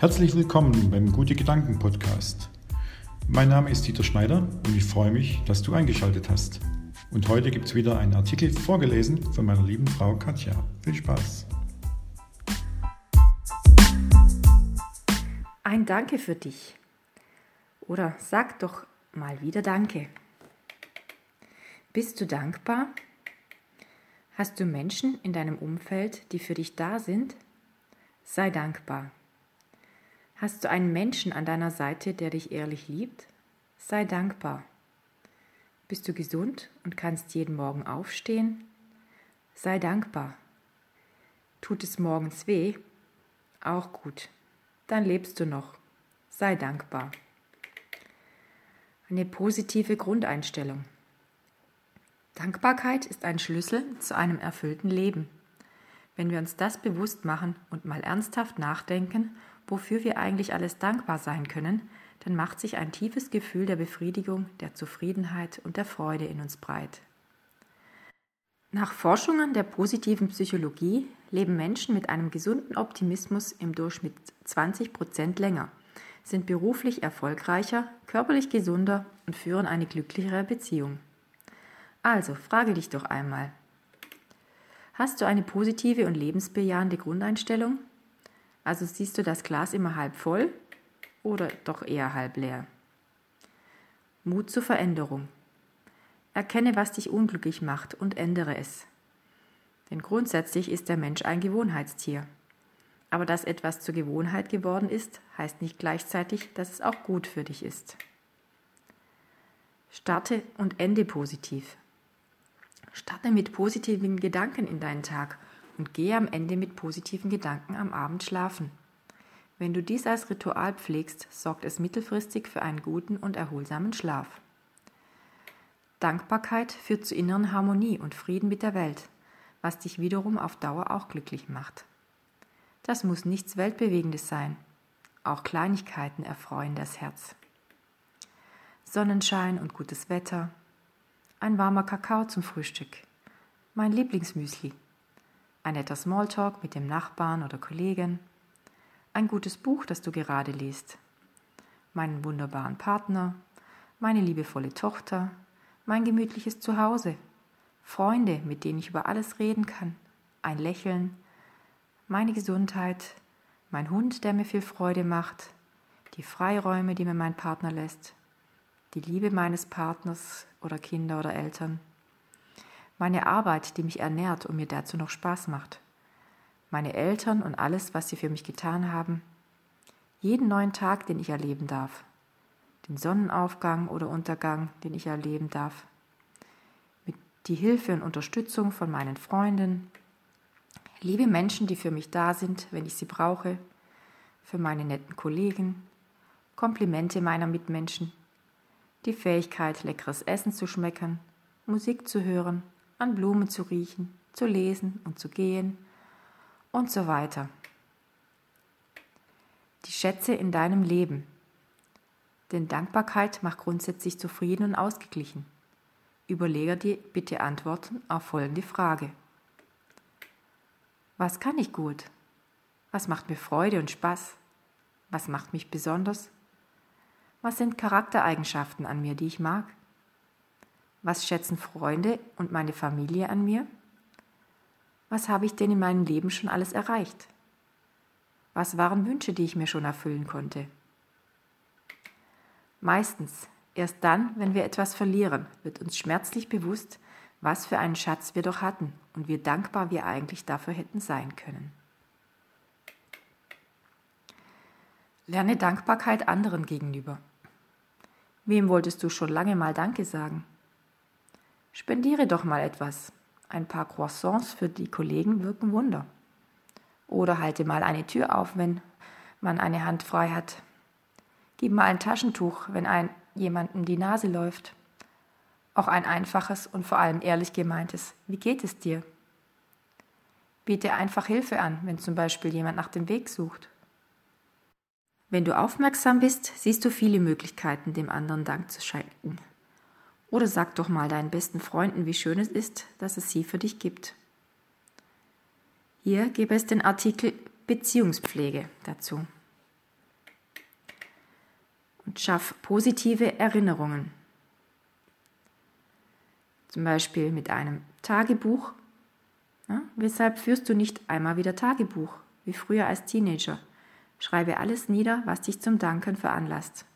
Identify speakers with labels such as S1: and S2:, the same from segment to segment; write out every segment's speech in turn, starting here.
S1: Herzlich willkommen beim Gute Gedanken Podcast. Mein Name ist Dieter Schneider und ich freue mich, dass du eingeschaltet hast. Und heute gibt es wieder einen Artikel vorgelesen von meiner lieben Frau Katja. Viel Spaß!
S2: Ein Danke für dich. Oder sag doch mal wieder Danke. Bist du dankbar? Hast du Menschen in deinem Umfeld, die für dich da sind? Sei dankbar. Hast du einen Menschen an deiner Seite, der dich ehrlich liebt? Sei dankbar. Bist du gesund und kannst jeden Morgen aufstehen? Sei dankbar. Tut es morgens weh? Auch gut. Dann lebst du noch. Sei dankbar. Eine positive Grundeinstellung. Dankbarkeit ist ein Schlüssel zu einem erfüllten Leben. Wenn wir uns das bewusst machen und mal ernsthaft nachdenken, wofür wir eigentlich alles dankbar sein können, dann macht sich ein tiefes Gefühl der Befriedigung, der Zufriedenheit und der Freude in uns breit. Nach Forschungen der positiven Psychologie leben Menschen mit einem gesunden Optimismus im Durchschnitt 20 Prozent länger, sind beruflich erfolgreicher, körperlich gesunder und führen eine glücklichere Beziehung. Also frage dich doch einmal. Hast du eine positive und lebensbejahende Grundeinstellung? Also siehst du das Glas immer halb voll oder doch eher halb leer? Mut zur Veränderung. Erkenne, was dich unglücklich macht und ändere es. Denn grundsätzlich ist der Mensch ein Gewohnheitstier. Aber dass etwas zur Gewohnheit geworden ist, heißt nicht gleichzeitig, dass es auch gut für dich ist. Starte und ende positiv. Starte mit positiven Gedanken in deinen Tag und gehe am Ende mit positiven Gedanken am Abend schlafen. Wenn du dies als Ritual pflegst, sorgt es mittelfristig für einen guten und erholsamen Schlaf. Dankbarkeit führt zu inneren Harmonie und Frieden mit der Welt, was dich wiederum auf Dauer auch glücklich macht. Das muss nichts Weltbewegendes sein. Auch Kleinigkeiten erfreuen das Herz. Sonnenschein und gutes Wetter, ein warmer Kakao zum Frühstück, mein Lieblingsmüsli, ein netter Smalltalk mit dem Nachbarn oder Kollegen, ein gutes Buch, das du gerade liest, meinen wunderbaren Partner, meine liebevolle Tochter, mein gemütliches Zuhause, Freunde, mit denen ich über alles reden kann, ein Lächeln, meine Gesundheit, mein Hund, der mir viel Freude macht, die Freiräume, die mir mein Partner lässt, die Liebe meines Partners oder Kinder oder Eltern, meine Arbeit, die mich ernährt und mir dazu noch Spaß macht, meine Eltern und alles, was sie für mich getan haben, jeden neuen Tag, den ich erleben darf, den Sonnenaufgang oder Untergang, den ich erleben darf, die Hilfe und Unterstützung von meinen Freunden, liebe Menschen, die für mich da sind, wenn ich sie brauche, für meine netten Kollegen, Komplimente meiner Mitmenschen, die Fähigkeit, leckeres Essen zu schmecken, Musik zu hören, an Blumen zu riechen, zu lesen und zu gehen und so weiter. Die Schätze in deinem Leben. Denn Dankbarkeit macht grundsätzlich zufrieden und ausgeglichen. Überlege dir bitte Antworten auf folgende Frage. Was kann ich gut? Was macht mir Freude und Spaß? Was macht mich besonders? Was sind Charaktereigenschaften an mir, die ich mag? Was schätzen Freunde und meine Familie an mir? Was habe ich denn in meinem Leben schon alles erreicht? Was waren Wünsche, die ich mir schon erfüllen konnte? Meistens, erst dann, wenn wir etwas verlieren, wird uns schmerzlich bewusst, was für einen Schatz wir doch hatten und wie dankbar wir eigentlich dafür hätten sein können. Lerne Dankbarkeit anderen gegenüber. Wem wolltest du schon lange mal Danke sagen? Spendiere doch mal etwas. Ein paar Croissants für die Kollegen wirken Wunder. Oder halte mal eine Tür auf, wenn man eine Hand frei hat. Gib mal ein Taschentuch, wenn ein jemandem die Nase läuft. Auch ein einfaches und vor allem ehrlich gemeintes Wie geht es dir? Biete einfach Hilfe an, wenn zum Beispiel jemand nach dem Weg sucht. Wenn du aufmerksam bist, siehst du viele Möglichkeiten, dem anderen Dank zu schenken. Oder sag doch mal deinen besten Freunden, wie schön es ist, dass es sie für dich gibt. Hier gäbe es den Artikel Beziehungspflege dazu. und schaff positive Erinnerungen. Zum Beispiel mit einem Tagebuch. Ja, weshalb führst du nicht einmal wieder Tagebuch, wie früher als Teenager? Schreibe alles nieder, was dich zum Danken veranlasst.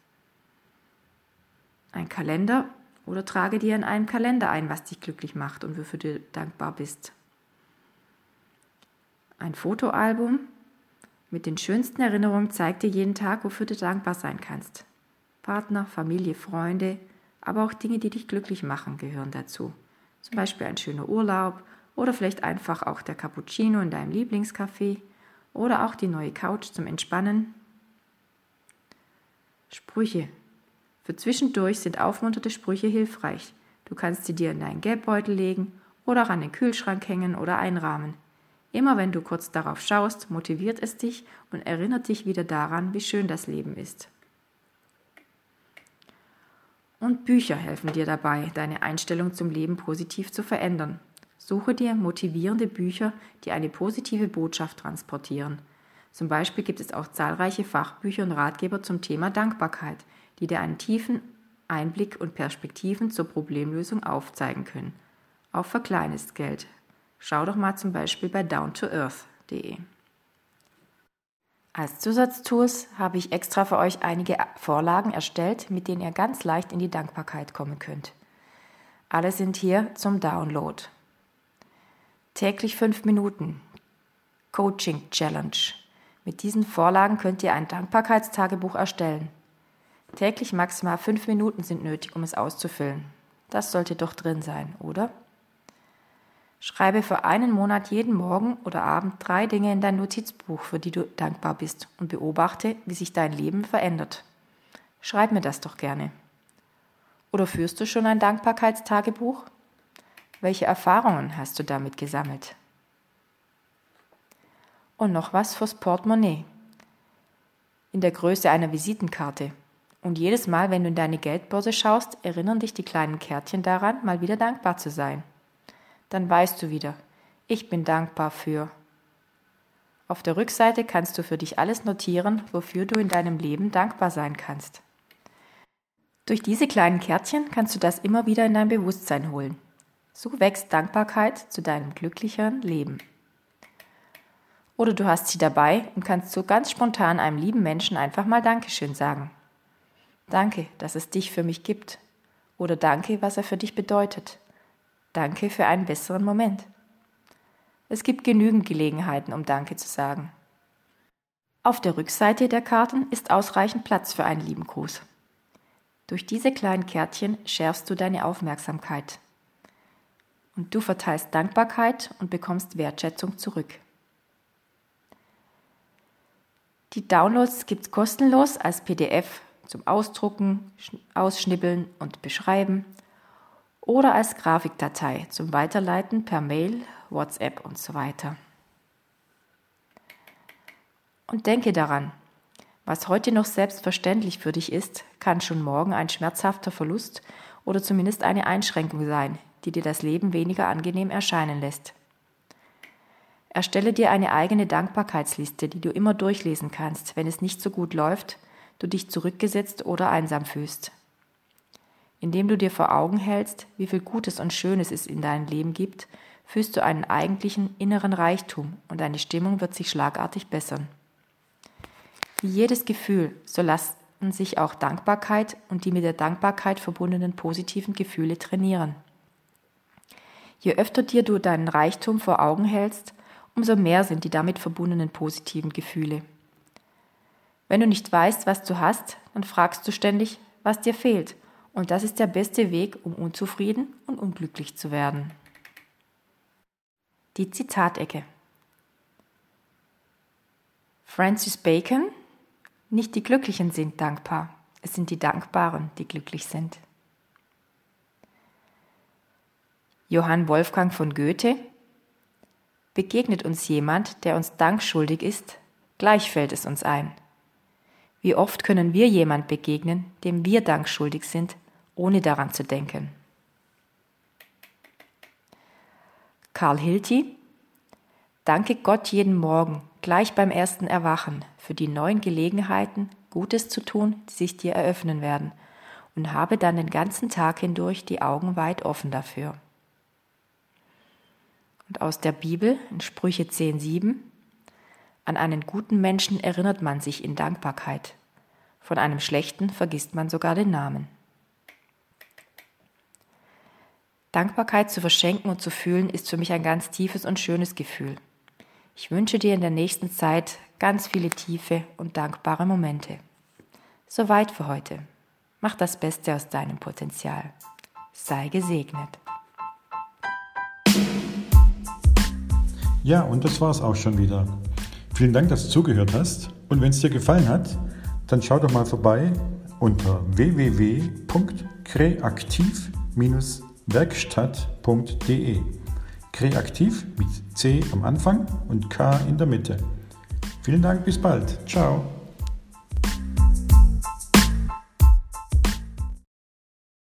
S2: Ein Kalender oder trage dir in einem Kalender ein, was dich glücklich macht und wofür du dankbar bist. Ein Fotoalbum mit den schönsten Erinnerungen zeigt dir jeden Tag, wofür du dankbar sein kannst. Partner, Familie, Freunde, aber auch Dinge, die dich glücklich machen, gehören dazu. Zum Beispiel ein schöner Urlaub oder vielleicht einfach auch der Cappuccino in deinem Lieblingscafé oder auch die neue Couch zum Entspannen. Sprüche. Für zwischendurch sind aufmunterte Sprüche hilfreich. Du kannst sie dir in deinen Geldbeutel legen oder auch an den Kühlschrank hängen oder einrahmen. Immer wenn du kurz darauf schaust, motiviert es dich und erinnert dich wieder daran, wie schön das Leben ist. Und Bücher helfen dir dabei, deine Einstellung zum Leben positiv zu verändern. Suche dir motivierende Bücher, die eine positive Botschaft transportieren. Zum Beispiel gibt es auch zahlreiche Fachbücher und Ratgeber zum Thema Dankbarkeit, die dir einen tiefen Einblick und Perspektiven zur Problemlösung aufzeigen können. Auch für kleines Geld. Schau doch mal zum Beispiel bei downtoearth.de. Als Zusatztools habe ich extra für euch einige Vorlagen erstellt, mit denen ihr ganz leicht in die Dankbarkeit kommen könnt. Alle sind hier zum Download. Täglich fünf Minuten. Coaching Challenge. Mit diesen Vorlagen könnt ihr ein Dankbarkeitstagebuch erstellen. Täglich maximal fünf Minuten sind nötig, um es auszufüllen. Das sollte doch drin sein, oder? Schreibe für einen Monat jeden Morgen oder Abend drei Dinge in dein Notizbuch, für die du dankbar bist und beobachte, wie sich dein Leben verändert. Schreib mir das doch gerne. Oder führst du schon ein Dankbarkeitstagebuch? Welche Erfahrungen hast du damit gesammelt? Und noch was fürs Portemonnaie. In der Größe einer Visitenkarte. Und jedes Mal, wenn du in deine Geldbörse schaust, erinnern dich die kleinen Kärtchen daran, mal wieder dankbar zu sein dann weißt du wieder, ich bin dankbar für. Auf der Rückseite kannst du für dich alles notieren, wofür du in deinem Leben dankbar sein kannst. Durch diese kleinen Kärtchen kannst du das immer wieder in dein Bewusstsein holen. So wächst Dankbarkeit zu deinem glücklicheren Leben. Oder du hast sie dabei und kannst so ganz spontan einem lieben Menschen einfach mal Dankeschön sagen. Danke, dass es dich für mich gibt. Oder danke, was er für dich bedeutet. Danke für einen besseren Moment. Es gibt genügend Gelegenheiten, um Danke zu sagen. Auf der Rückseite der Karten ist ausreichend Platz für einen lieben Gruß. Durch diese kleinen Kärtchen schärfst du deine Aufmerksamkeit. Und du verteilst Dankbarkeit und bekommst Wertschätzung zurück. Die Downloads gibt es kostenlos als PDF zum Ausdrucken, Ausschnibbeln und Beschreiben oder als Grafikdatei zum Weiterleiten per Mail, WhatsApp und so weiter. Und denke daran, was heute noch selbstverständlich für dich ist, kann schon morgen ein schmerzhafter Verlust oder zumindest eine Einschränkung sein, die dir das Leben weniger angenehm erscheinen lässt. Erstelle dir eine eigene Dankbarkeitsliste, die du immer durchlesen kannst, wenn es nicht so gut läuft, du dich zurückgesetzt oder einsam fühlst indem du dir vor Augen hältst, wie viel Gutes und Schönes es in deinem Leben gibt, fühlst du einen eigentlichen inneren Reichtum und deine Stimmung wird sich schlagartig bessern. Wie jedes Gefühl, so lassen sich auch Dankbarkeit und die mit der Dankbarkeit verbundenen positiven Gefühle trainieren. Je öfter dir du deinen Reichtum vor Augen hältst, umso mehr sind die damit verbundenen positiven Gefühle. Wenn du nicht weißt, was du hast, dann fragst du ständig, was dir fehlt und das ist der beste Weg, um unzufrieden und unglücklich zu werden. Die Zitatecke. Francis Bacon Nicht die Glücklichen sind dankbar, es sind die Dankbaren, die glücklich sind. Johann Wolfgang von Goethe Begegnet uns jemand, der uns Dank schuldig ist, gleich fällt es uns ein. Wie oft können wir jemand begegnen, dem wir Dank schuldig sind, ohne daran zu denken. Karl Hilti Danke Gott jeden Morgen, gleich beim ersten Erwachen, für die neuen Gelegenheiten, Gutes zu tun, die sich dir eröffnen werden, und habe dann den ganzen Tag hindurch die Augen weit offen dafür. Und aus der Bibel in Sprüche 10.7 An einen guten Menschen erinnert man sich in Dankbarkeit, von einem schlechten vergisst man sogar den Namen. Dankbarkeit zu verschenken und zu fühlen ist für mich ein ganz tiefes und schönes Gefühl. Ich wünsche dir in der nächsten Zeit ganz viele tiefe und dankbare Momente. Soweit für heute. Mach das Beste aus deinem Potenzial. Sei gesegnet.
S1: Ja, und das war es auch schon wieder. Vielen Dank, dass du zugehört hast. Und wenn es dir gefallen hat, dann schau doch mal vorbei unter www.kreativ-werkstatt.de. Kreativ mit C am Anfang und K in der Mitte. Vielen Dank, bis bald. Ciao.